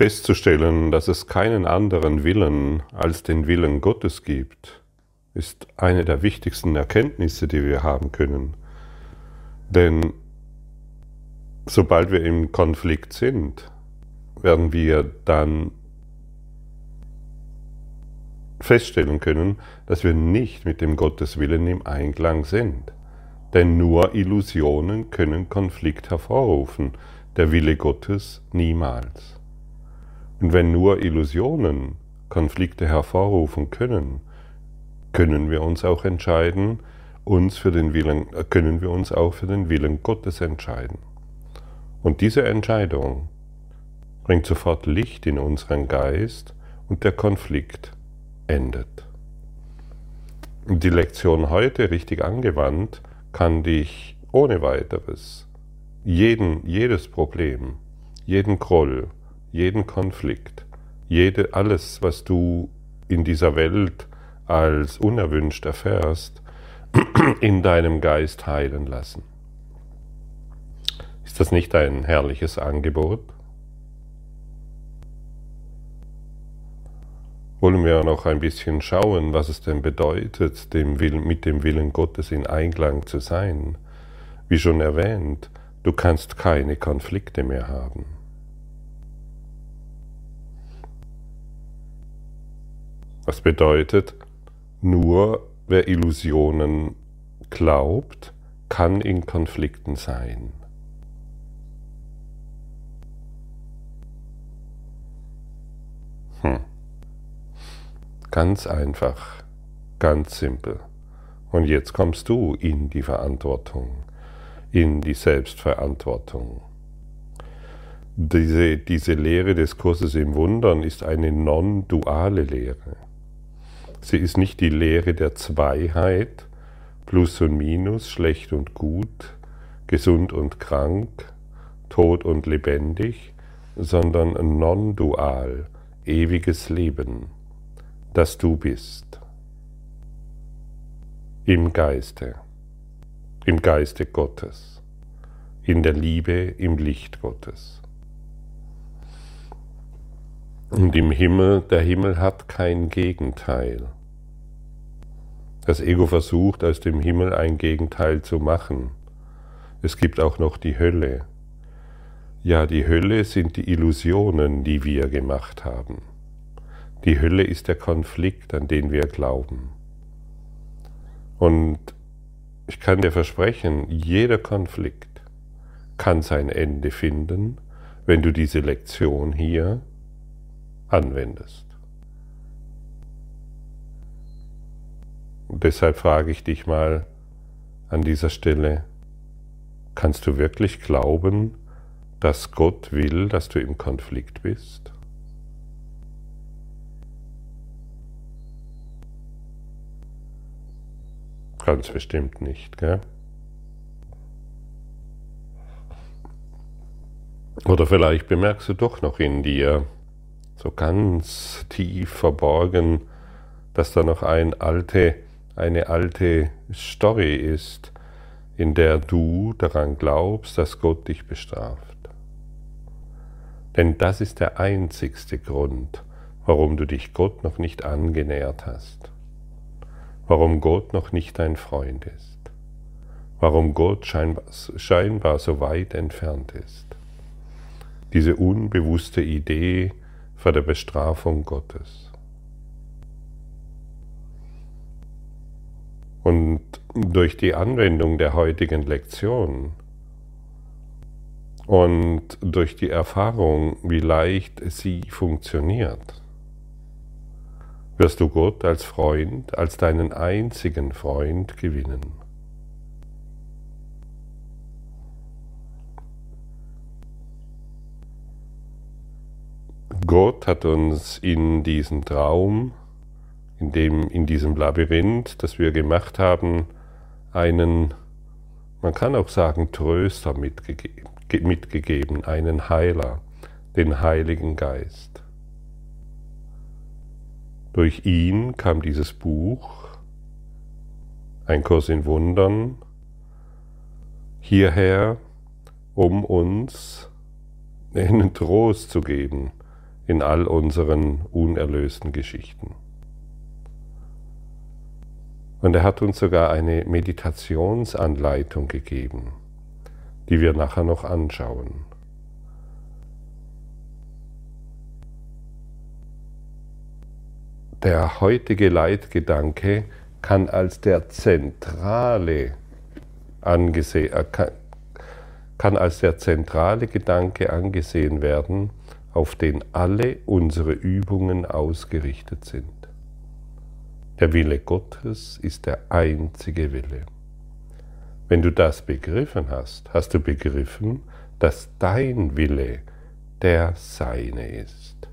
Festzustellen, dass es keinen anderen Willen als den Willen Gottes gibt, ist eine der wichtigsten Erkenntnisse, die wir haben können. Denn sobald wir im Konflikt sind, werden wir dann feststellen können, dass wir nicht mit dem Gotteswillen im Einklang sind. Denn nur Illusionen können Konflikt hervorrufen, der Wille Gottes niemals. Und wenn nur Illusionen Konflikte hervorrufen können, können wir uns auch entscheiden, uns für den Willen, können wir uns auch für den Willen Gottes entscheiden. Und diese Entscheidung bringt sofort Licht in unseren Geist und der Konflikt endet. Die Lektion heute richtig angewandt kann dich ohne weiteres jeden, jedes Problem, jeden Groll, jeden Konflikt, jede, alles, was du in dieser Welt als unerwünscht erfährst, in deinem Geist heilen lassen. Ist das nicht ein herrliches Angebot? Wollen wir noch ein bisschen schauen, was es denn bedeutet, dem Willen, mit dem Willen Gottes in Einklang zu sein? Wie schon erwähnt, du kannst keine Konflikte mehr haben. Was bedeutet, nur wer Illusionen glaubt, kann in Konflikten sein. Hm. Ganz einfach, ganz simpel. Und jetzt kommst du in die Verantwortung, in die Selbstverantwortung. Diese, diese Lehre des Kurses im Wundern ist eine non-duale Lehre. Sie ist nicht die Lehre der Zweiheit, Plus und Minus, schlecht und gut, gesund und krank, tot und lebendig, sondern non-dual, ewiges Leben dass du bist. Im Geiste, im Geiste Gottes, in der Liebe, im Licht Gottes. Und im Himmel, der Himmel hat kein Gegenteil. Das Ego versucht aus dem Himmel ein Gegenteil zu machen. Es gibt auch noch die Hölle. Ja, die Hölle sind die Illusionen, die wir gemacht haben. Die Hölle ist der Konflikt, an den wir glauben. Und ich kann dir versprechen, jeder Konflikt kann sein Ende finden, wenn du diese Lektion hier anwendest. Und deshalb frage ich dich mal an dieser Stelle, kannst du wirklich glauben, dass Gott will, dass du im Konflikt bist? Ganz bestimmt nicht, gell? Oder vielleicht bemerkst du doch noch in dir, so ganz tief verborgen, dass da noch ein alte, eine alte Story ist, in der du daran glaubst, dass Gott dich bestraft. Denn das ist der einzigste Grund, warum du dich Gott noch nicht angenähert hast warum Gott noch nicht dein Freund ist, warum Gott scheinbar, scheinbar so weit entfernt ist. Diese unbewusste Idee vor der Bestrafung Gottes. Und durch die Anwendung der heutigen Lektion und durch die Erfahrung, wie leicht sie funktioniert, wirst du Gott als Freund, als deinen einzigen Freund gewinnen. Gott hat uns in diesen Traum, in, dem, in diesem Labyrinth, das wir gemacht haben, einen, man kann auch sagen, Tröster mitgegeben, mitgegeben einen Heiler, den Heiligen Geist. Durch ihn kam dieses Buch, ein Kurs in Wundern, hierher, um uns einen Trost zu geben in all unseren unerlösten Geschichten. Und er hat uns sogar eine Meditationsanleitung gegeben, die wir nachher noch anschauen. Der heutige Leitgedanke kann als der zentrale angesehen, äh, kann als der zentrale Gedanke angesehen werden, auf den alle unsere Übungen ausgerichtet sind. Der Wille Gottes ist der einzige Wille. Wenn du das begriffen hast, hast du begriffen, dass dein Wille der seine ist.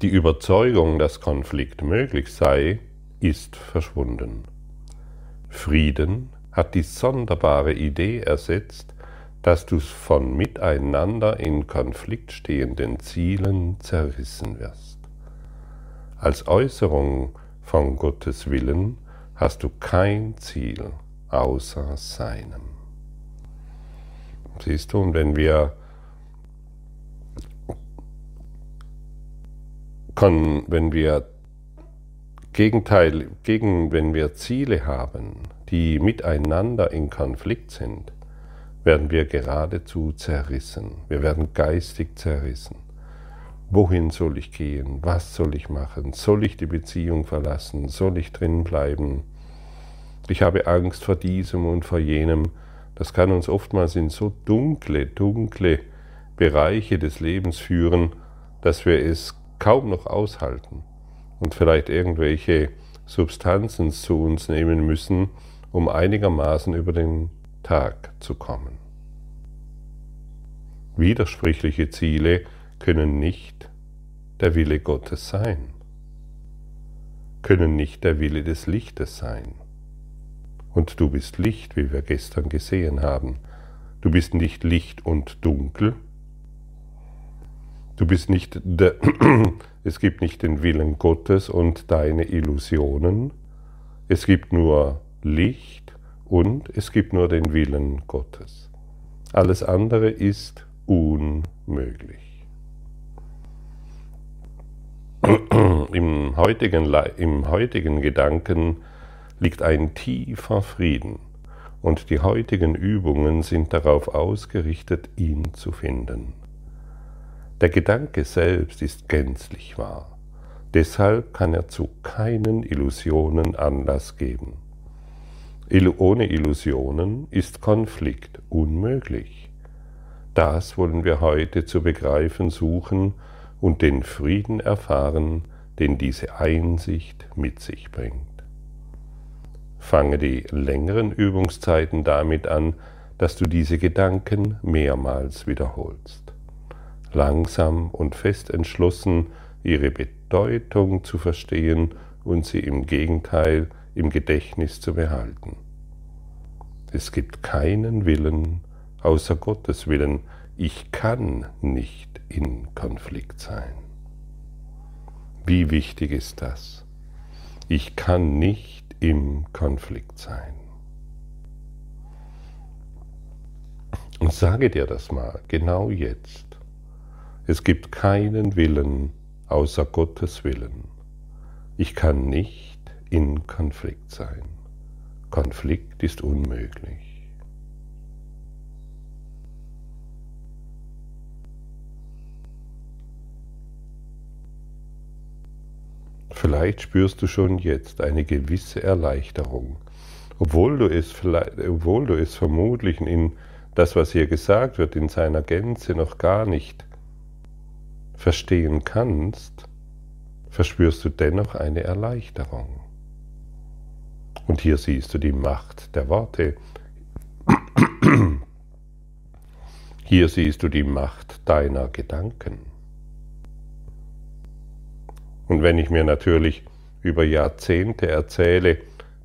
Die Überzeugung, dass Konflikt möglich sei, ist verschwunden. Frieden hat die sonderbare Idee ersetzt, dass du von miteinander in Konflikt stehenden Zielen zerrissen wirst. Als Äußerung von Gottes Willen hast du kein Ziel außer seinem. Siehst du, und wenn wir, wenn wir Gegenteil, gegen, wenn wir Ziele haben, die miteinander in Konflikt sind, werden wir geradezu zerrissen. Wir werden geistig zerrissen. Wohin soll ich gehen? Was soll ich machen? Soll ich die Beziehung verlassen? Soll ich drin bleiben? Ich habe Angst vor diesem und vor jenem. Das kann uns oftmals in so dunkle, dunkle Bereiche des Lebens führen, dass wir es kaum noch aushalten und vielleicht irgendwelche Substanzen zu uns nehmen müssen, um einigermaßen über den Tag zu kommen. Widersprüchliche Ziele können nicht der Wille Gottes sein, können nicht der Wille des Lichtes sein. Und du bist Licht, wie wir gestern gesehen haben. Du bist nicht Licht und Dunkel. Du bist nicht der, es gibt nicht den Willen Gottes und deine Illusionen. Es gibt nur Licht und es gibt nur den Willen Gottes. Alles andere ist unmöglich. Im heutigen, Im heutigen Gedanken liegt ein tiefer Frieden und die heutigen Übungen sind darauf ausgerichtet, ihn zu finden. Der Gedanke selbst ist gänzlich wahr, deshalb kann er zu keinen Illusionen Anlass geben. Ohne Illusionen ist Konflikt unmöglich. Das wollen wir heute zu begreifen suchen und den Frieden erfahren, den diese Einsicht mit sich bringt. Fange die längeren Übungszeiten damit an, dass du diese Gedanken mehrmals wiederholst. Langsam und fest entschlossen, ihre Bedeutung zu verstehen und sie im Gegenteil im Gedächtnis zu behalten. Es gibt keinen Willen außer Gottes Willen. Ich kann nicht in Konflikt sein. Wie wichtig ist das? Ich kann nicht im Konflikt sein. Und sage dir das mal, genau jetzt. Es gibt keinen Willen außer Gottes Willen. Ich kann nicht in Konflikt sein. Konflikt ist unmöglich. Vielleicht spürst du schon jetzt eine gewisse Erleichterung, obwohl du es, obwohl du es vermutlich in das, was hier gesagt wird, in seiner Gänze noch gar nicht verstehen kannst, verspürst du dennoch eine Erleichterung. Und hier siehst du die Macht der Worte. Hier siehst du die Macht deiner Gedanken. Und wenn ich mir natürlich über Jahrzehnte erzähle,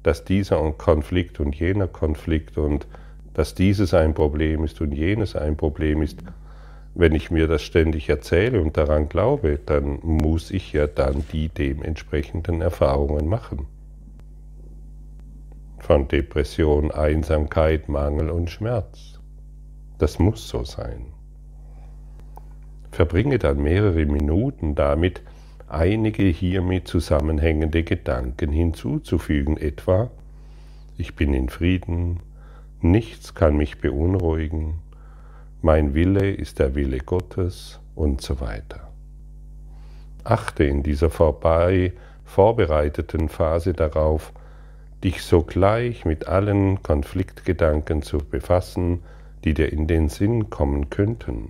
dass dieser Konflikt und jener Konflikt und dass dieses ein Problem ist und jenes ein Problem ist, wenn ich mir das ständig erzähle und daran glaube, dann muss ich ja dann die dementsprechenden Erfahrungen machen. Von Depression, Einsamkeit, Mangel und Schmerz. Das muss so sein. verbringe dann mehrere Minuten damit, einige hiermit zusammenhängende Gedanken hinzuzufügen, etwa ich bin in Frieden, nichts kann mich beunruhigen, mein Wille ist der Wille Gottes und so weiter. Achte in dieser vorbei vorbereiteten Phase darauf, dich sogleich mit allen Konfliktgedanken zu befassen, die dir in den Sinn kommen könnten.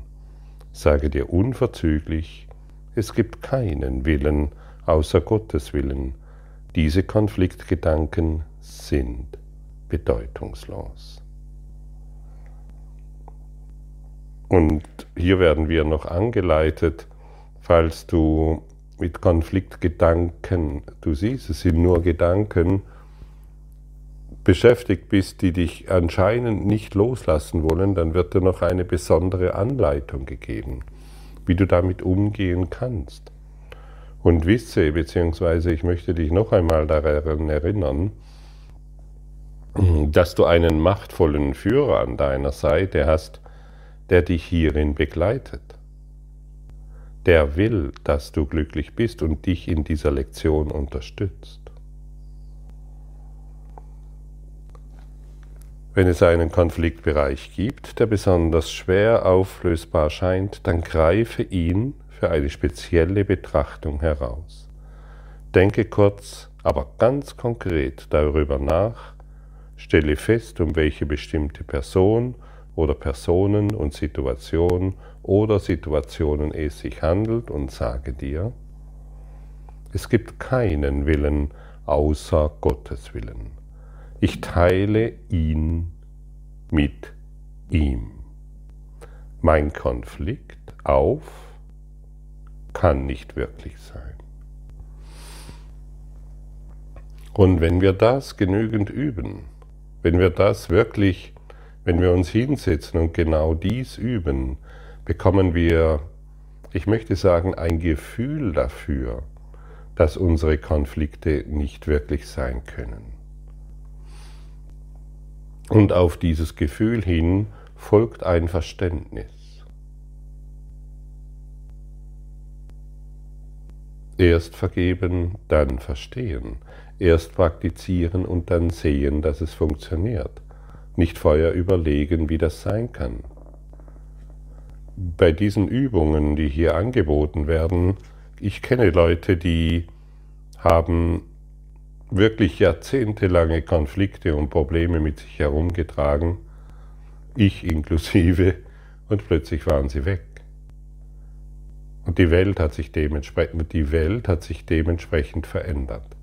Sage dir unverzüglich, es gibt keinen Willen außer Gottes Willen. Diese Konfliktgedanken sind bedeutungslos. Und hier werden wir noch angeleitet, falls du mit Konfliktgedanken, du siehst, es sind nur Gedanken, beschäftigt bist, die dich anscheinend nicht loslassen wollen, dann wird dir noch eine besondere Anleitung gegeben, wie du damit umgehen kannst. Und wisse, beziehungsweise ich möchte dich noch einmal daran erinnern, dass du einen machtvollen Führer an deiner Seite hast, der dich hierin begleitet. Der will, dass du glücklich bist und dich in dieser Lektion unterstützt. Wenn es einen Konfliktbereich gibt, der besonders schwer auflösbar scheint, dann greife ihn für eine spezielle Betrachtung heraus. Denke kurz, aber ganz konkret darüber nach, stelle fest, um welche bestimmte Person oder Personen und Situation oder Situationen es sich handelt und sage dir, es gibt keinen Willen außer Gottes Willen. Ich teile ihn mit ihm. Mein Konflikt auf kann nicht wirklich sein. Und wenn wir das genügend üben, wenn wir das wirklich wenn wir uns hinsetzen und genau dies üben, bekommen wir, ich möchte sagen, ein Gefühl dafür, dass unsere Konflikte nicht wirklich sein können. Und auf dieses Gefühl hin folgt ein Verständnis. Erst vergeben, dann verstehen. Erst praktizieren und dann sehen, dass es funktioniert nicht vorher überlegen, wie das sein kann. Bei diesen Übungen, die hier angeboten werden, ich kenne Leute, die haben wirklich jahrzehntelange Konflikte und Probleme mit sich herumgetragen, ich inklusive, und plötzlich waren sie weg. Und die Welt hat sich dementsprechend, die Welt hat sich dementsprechend verändert.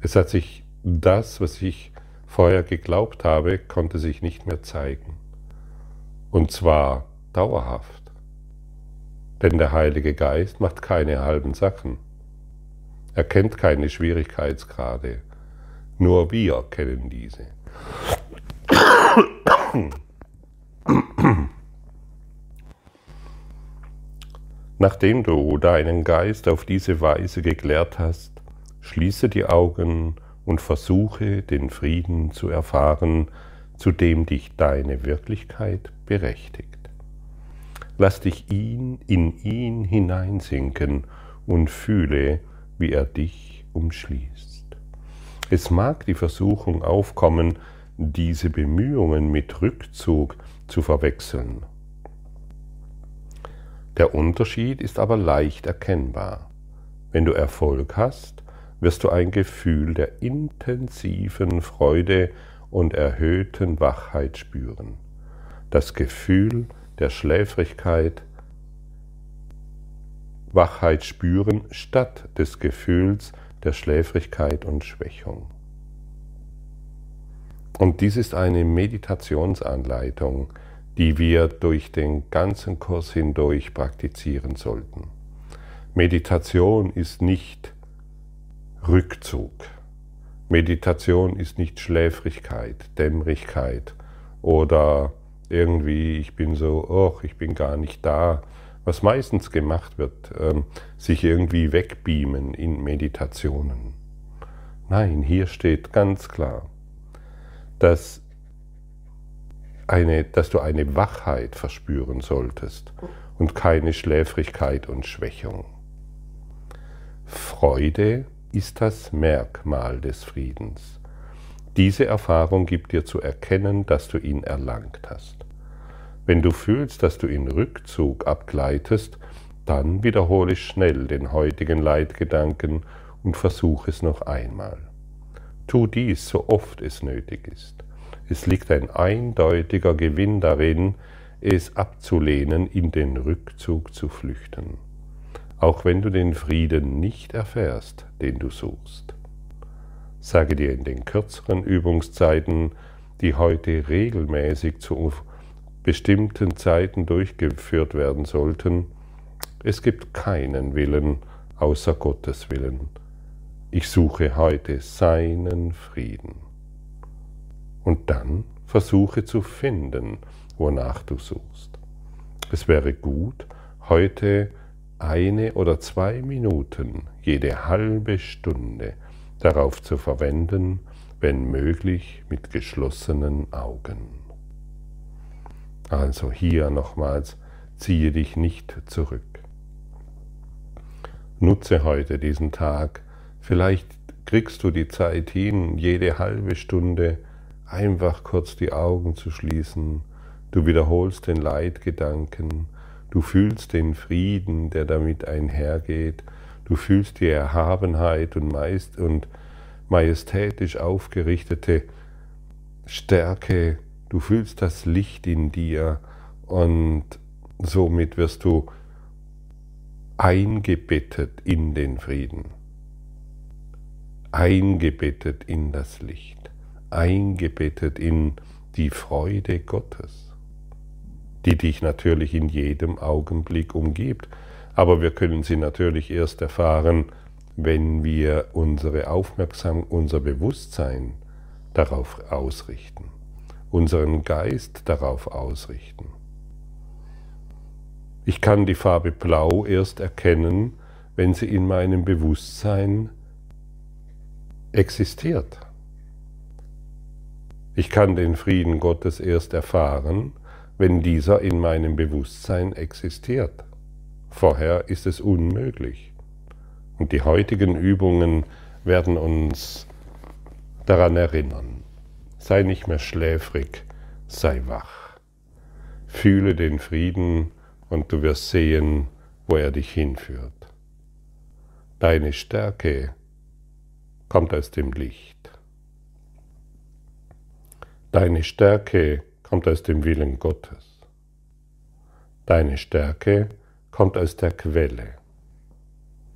Es hat sich das, was ich vorher geglaubt habe, konnte sich nicht mehr zeigen. Und zwar dauerhaft. Denn der Heilige Geist macht keine halben Sachen. Er kennt keine Schwierigkeitsgrade. Nur wir kennen diese. Nachdem du deinen Geist auf diese Weise geklärt hast, schließe die Augen und versuche den Frieden zu erfahren, zu dem dich deine Wirklichkeit berechtigt. Lass dich ihn in ihn hineinsinken und fühle, wie er dich umschließt. Es mag die Versuchung aufkommen, diese Bemühungen mit Rückzug zu verwechseln. Der Unterschied ist aber leicht erkennbar. Wenn du Erfolg hast, wirst du ein Gefühl der intensiven Freude und erhöhten Wachheit spüren. Das Gefühl der Schläfrigkeit, Wachheit spüren statt des Gefühls der Schläfrigkeit und Schwächung. Und dies ist eine Meditationsanleitung, die wir durch den ganzen Kurs hindurch praktizieren sollten. Meditation ist nicht Rückzug. Meditation ist nicht Schläfrigkeit, Dämmerigkeit oder irgendwie, ich bin so, oh, ich bin gar nicht da. Was meistens gemacht wird, ähm, sich irgendwie wegbeamen in Meditationen. Nein, hier steht ganz klar, dass, eine, dass du eine Wachheit verspüren solltest und keine Schläfrigkeit und Schwächung. Freude ist das Merkmal des Friedens. Diese Erfahrung gibt dir zu erkennen, dass du ihn erlangt hast. Wenn du fühlst, dass du in Rückzug abgleitest, dann wiederhole schnell den heutigen Leitgedanken und versuch es noch einmal. Tu dies so oft es nötig ist. Es liegt ein eindeutiger Gewinn darin, es abzulehnen, in den Rückzug zu flüchten, auch wenn du den Frieden nicht erfährst, den du suchst. Sage dir in den kürzeren Übungszeiten, die heute regelmäßig zu bestimmten Zeiten durchgeführt werden sollten, es gibt keinen Willen außer Gottes Willen. Ich suche heute seinen Frieden. Und dann versuche zu finden, wonach du suchst. Es wäre gut, heute eine oder zwei Minuten jede halbe Stunde darauf zu verwenden, wenn möglich mit geschlossenen Augen. Also hier nochmals, ziehe dich nicht zurück. Nutze heute diesen Tag, vielleicht kriegst du die Zeit hin, jede halbe Stunde einfach kurz die Augen zu schließen. Du wiederholst den Leitgedanken, du fühlst den Frieden, der damit einhergeht, du fühlst die Erhabenheit und, meist und majestätisch aufgerichtete Stärke, du fühlst das Licht in dir und somit wirst du eingebettet in den Frieden, eingebettet in das Licht, eingebettet in die Freude Gottes die dich natürlich in jedem Augenblick umgibt. Aber wir können sie natürlich erst erfahren, wenn wir unsere Aufmerksamkeit, unser Bewusstsein darauf ausrichten, unseren Geist darauf ausrichten. Ich kann die Farbe Blau erst erkennen, wenn sie in meinem Bewusstsein existiert. Ich kann den Frieden Gottes erst erfahren, wenn dieser in meinem Bewusstsein existiert. Vorher ist es unmöglich. Und die heutigen Übungen werden uns daran erinnern. Sei nicht mehr schläfrig, sei wach. Fühle den Frieden und du wirst sehen, wo er dich hinführt. Deine Stärke kommt aus dem Licht. Deine Stärke kommt aus dem Willen Gottes. Deine Stärke kommt aus der Quelle,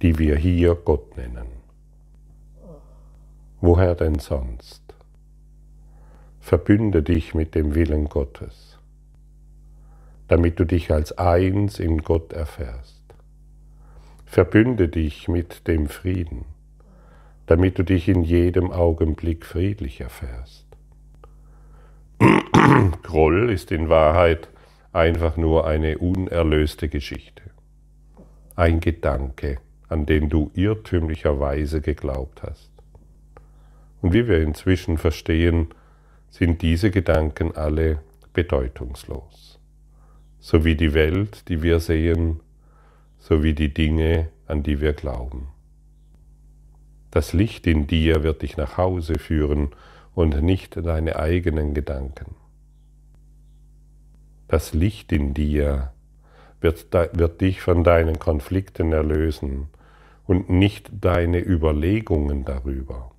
die wir hier Gott nennen. Woher denn sonst? Verbünde dich mit dem Willen Gottes, damit du dich als eins in Gott erfährst. Verbünde dich mit dem Frieden, damit du dich in jedem Augenblick friedlich erfährst. Groll ist in Wahrheit einfach nur eine unerlöste Geschichte. Ein Gedanke, an den du irrtümlicherweise geglaubt hast. Und wie wir inzwischen verstehen, sind diese Gedanken alle bedeutungslos. So wie die Welt, die wir sehen, so wie die Dinge, an die wir glauben. Das Licht in dir wird dich nach Hause führen und nicht deine eigenen Gedanken. Das Licht in dir wird, wird dich von deinen Konflikten erlösen und nicht deine Überlegungen darüber.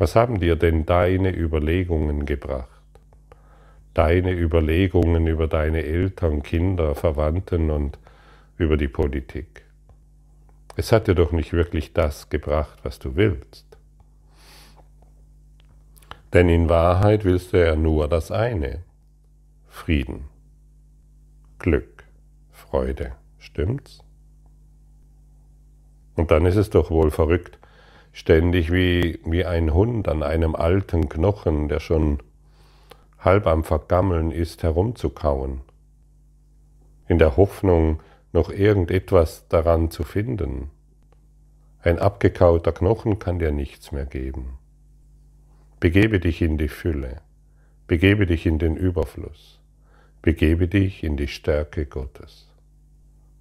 Was haben dir denn deine Überlegungen gebracht? Deine Überlegungen über deine Eltern, Kinder, Verwandten und über die Politik. Es hat dir doch nicht wirklich das gebracht, was du willst. Denn in Wahrheit willst du ja nur das eine, Frieden, Glück, Freude, stimmt's? Und dann ist es doch wohl verrückt, ständig wie, wie ein Hund an einem alten Knochen, der schon halb am Vergammeln ist, herumzukauen, in der Hoffnung, noch irgendetwas daran zu finden. Ein abgekauter Knochen kann dir nichts mehr geben. Begebe dich in die Fülle, begebe dich in den Überfluss, begebe dich in die Stärke Gottes.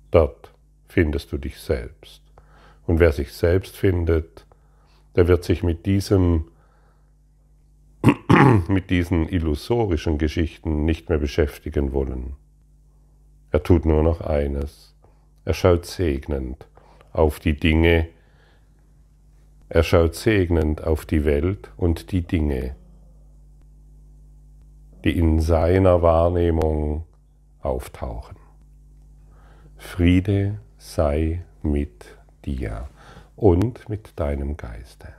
Dort findest du dich selbst. Und wer sich selbst findet, der wird sich mit diesem mit diesen illusorischen Geschichten nicht mehr beschäftigen wollen. Er tut nur noch eines. Er schaut segnend auf die Dinge, er schaut segnend auf die Welt und die Dinge, die in seiner Wahrnehmung auftauchen. Friede sei mit dir und mit deinem Geiste.